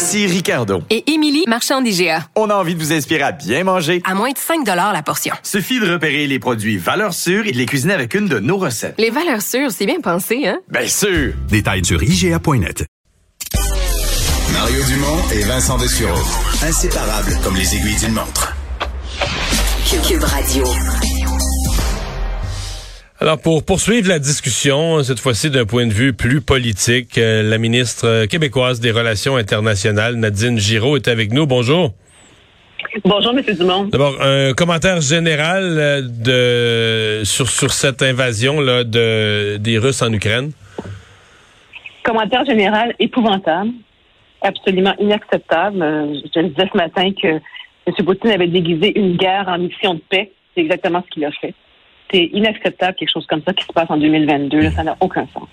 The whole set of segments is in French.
Ici Ricardo. Et Émilie, marchand d'IGA. On a envie de vous inspirer à bien manger. À moins de 5 la portion. Suffit de repérer les produits valeurs sûres et de les cuisiner avec une de nos recettes. Les valeurs sûres, c'est bien pensé, hein? Bien sûr! Détails sur IGA.net. Mario Dumont et Vincent Dessureau. Inséparables comme les aiguilles d'une montre. Cube Radio. Alors, pour poursuivre la discussion, cette fois-ci d'un point de vue plus politique, euh, la ministre québécoise des Relations internationales, Nadine Giraud, est avec nous. Bonjour. Bonjour, M. Dumont. D'abord, un commentaire général euh, de sur, sur cette invasion là, de, des Russes en Ukraine. Commentaire général épouvantable, absolument inacceptable. Euh, Je le disais ce matin que M. Poutine avait déguisé une guerre en mission de paix. C'est exactement ce qu'il a fait c'est inacceptable quelque chose comme ça qui se passe en 2022. Là, ça n'a aucun sens.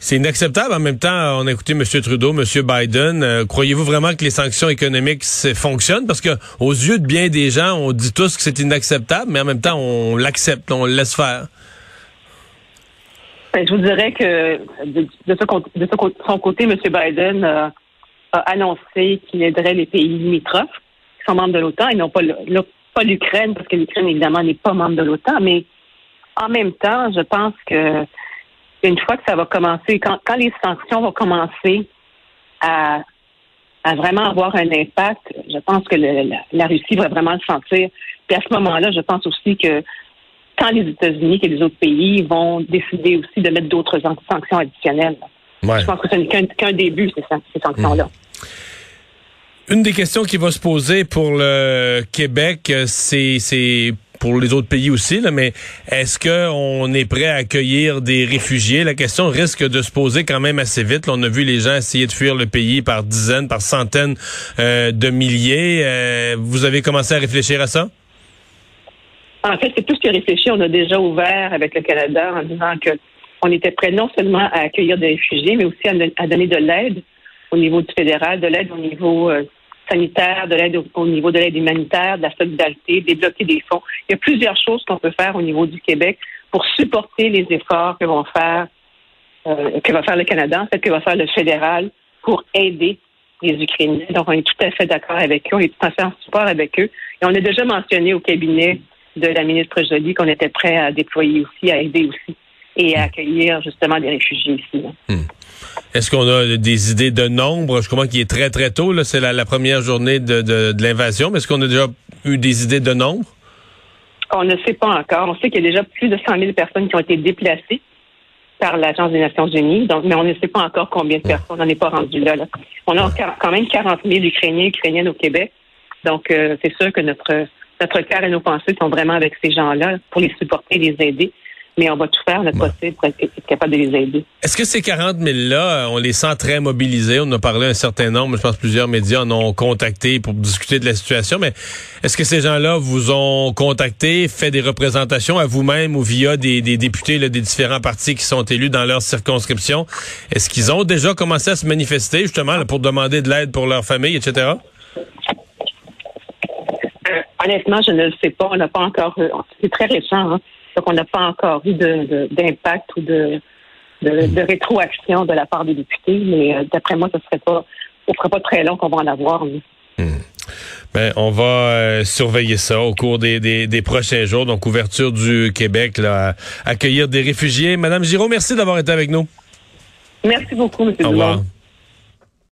C'est inacceptable. En même temps, on a écouté M. Trudeau, M. Biden. Euh, croyez-vous vraiment que les sanctions économiques fonctionnent? Parce que aux yeux de bien des gens, on dit tous que c'est inacceptable, mais en même temps, on l'accepte, on le laisse faire. Ben, je vous dirais que de, de, de son côté, M. Biden euh, a annoncé qu'il aiderait les pays limitrophes qui sont membres de l'OTAN et non pas l'Ukraine, parce que l'Ukraine, évidemment, n'est pas membre de l'OTAN, mais en même temps, je pense que une fois que ça va commencer, quand, les sanctions vont commencer à, vraiment avoir un impact, je pense que la, Russie va vraiment le sentir. Puis à ce moment-là, je pense aussi que quand les États-Unis et les autres pays vont décider aussi de mettre d'autres sanctions additionnelles. Je pense que ce n'est qu'un début, ces, sanctions-là. Mmh. Une des questions qui va se poser pour le Québec, euh, c'est pour les autres pays aussi, mais est-ce qu'on est prêt à accueillir des réfugiés? La question risque de se poser quand même assez vite. on a vu les gens essayer de fuir le pays par dizaines, par centaines euh, de milliers. Euh, vous avez commencé à réfléchir à ça? En fait, c'est plus que réfléchir. On a déjà ouvert avec le Canada en disant que on était prêt non seulement à accueillir des réfugiés, mais aussi à, donner de l'aide au niveau du fédéral, de l'aide au niveau euh, sanitaire, de l'aide au, niveau de l'aide humanitaire, de la solidarité, débloquer des fonds. Il y a plusieurs choses qu'on peut faire au niveau du Québec pour supporter les efforts que vont faire euh, que va faire le Canada, en fait, que va faire le fédéral pour aider les Ukrainiens. Donc, on est tout à fait d'accord avec eux, on est tout à fait en support avec eux. Et on a déjà mentionné au cabinet de la ministre Joly qu'on était prêt à déployer aussi, à aider aussi et à accueillir justement des réfugiés ici. Hmm. Est-ce qu'on a des idées de nombre? Je comprends qu'il est très, très tôt. C'est la, première journée de, l'invasion, mais est-ce qu'on a déjà eu des idées de nombre? On ne sait pas encore. On sait qu'il y a déjà plus de 100 000 personnes qui ont été déplacées par l'Agence des Nations Unies, donc, mais on ne sait pas encore combien de personnes. On n'en est pas rendu là, On a quand même 40 000 Ukrainiens et Ukrainiennes au Québec. Donc, euh, c'est sûr que notre, notre cœur et nos pensées sont vraiment avec ces gens-là pour les supporter et les aider mais on va tout faire notre possible pour être, capable de les aider. Est-ce que ces 40 000-là, on les sent très mobilisés? On a parlé un certain nombre, je pense plusieurs médias en ont contacté pour discuter de la situation, mais est-ce que ces gens-là vous ont contacté, fait des représentations à vous-même ou via des, députés des différents partis qui sont élus dans leur circonscription? Est-ce qu'ils ont déjà commencé à se manifester justement pour demander de l'aide pour leur famille, etc.? Euh, honnêtement, je ne le sais pas. On n'a pas encore. Euh, c'est très récent. Hein? Donc, on n'a pas encore eu d'impact ou de, de, rétroaction de la part des députés, mais euh, d'après moi, ce serait pas, ce serait pas très long qu'on va en avoir. Hmm. Ben, on va euh, surveiller ça au cours des, des, prochains jours. Donc, ouverture du Québec, là, accueillir des réfugiés. Madame Giraud, merci d'avoir été avec nous. Merci beaucoup, M. Au revoir.